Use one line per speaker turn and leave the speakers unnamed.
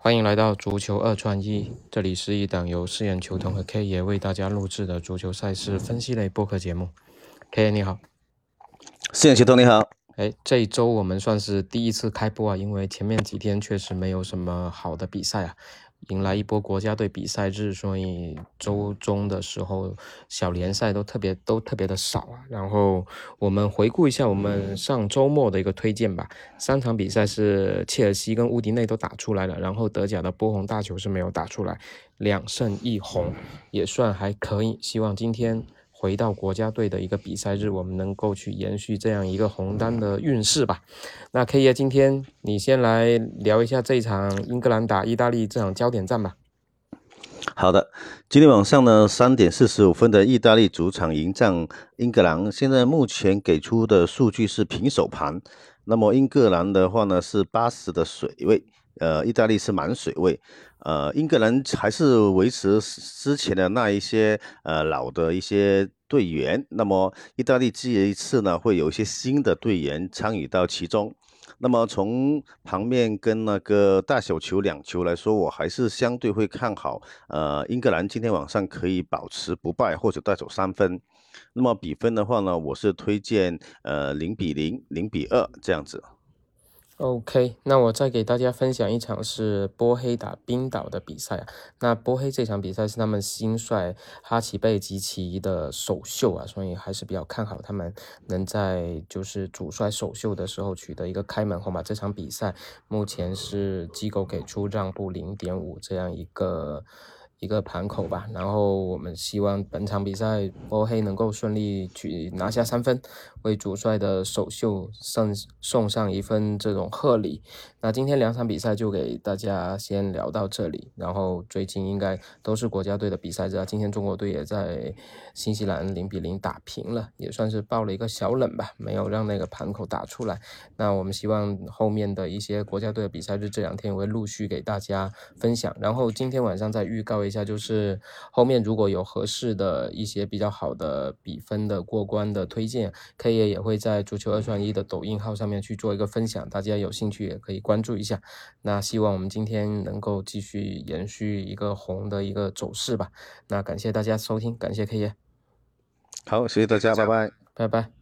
欢迎来到足球二串一，这里是一档由四眼球童和 K 爷为大家录制的足球赛事分析类播客节目。K 爷你好，
四眼球童你好。
哎，这一周我们算是第一次开播啊，因为前面几天确实没有什么好的比赛啊。迎来一波国家队比赛日，所以周中的时候小联赛都特别都特别的少啊。然后我们回顾一下我们上周末的一个推荐吧。三场比赛是切尔西跟乌迪内都打出来了，然后德甲的波鸿大球是没有打出来，两胜一红也算还可以。希望今天。回到国家队的一个比赛日，我们能够去延续这样一个红单的运势吧。那 K 爷，今天你先来聊一下这一场英格兰打意大利这场焦点战吧。
好的，今天晚上呢，三点四十五分的意大利主场迎战英格兰，现在目前给出的数据是平手盘。那么英格兰的话呢是八十的水位，呃，意大利是满水位。呃，英格兰还是维持之前的那一些呃老的一些队员，那么意大利这一次呢，会有一些新的队员参与到其中。那么从旁面跟那个大小球两球来说，我还是相对会看好，呃，英格兰今天晚上可以保持不败或者带走三分。那么比分的话呢，我是推荐呃零比零、零比二这样子。
OK，那我再给大家分享一场是波黑打冰岛的比赛啊。那波黑这场比赛是他们新帅哈奇贝吉奇的首秀啊，所以还是比较看好他们能在就是主帅首秀的时候取得一个开门红吧。这场比赛目前是机构给出让步零点五这样一个。一个盘口吧，然后我们希望本场比赛波黑能够顺利去拿下三分，为主帅的首秀送送上一份这种贺礼。那今天两场比赛就给大家先聊到这里，然后最近应该都是国家队的比赛日，今天中国队也在新西兰零比零打平了，也算是爆了一个小冷吧，没有让那个盘口打出来。那我们希望后面的一些国家队的比赛日这两天我会陆续给大家分享，然后今天晚上再预告。一下就是后面如果有合适的一些比较好的比分的过关的推荐，K 爷也会在足球二选一的抖音号上面去做一个分享，大家有兴趣也可以关注一下。那希望我们今天能够继续延续一个红的一个走势吧。那感谢大家收听，感谢 K 爷。
好，谢谢大家，拜拜，
拜拜。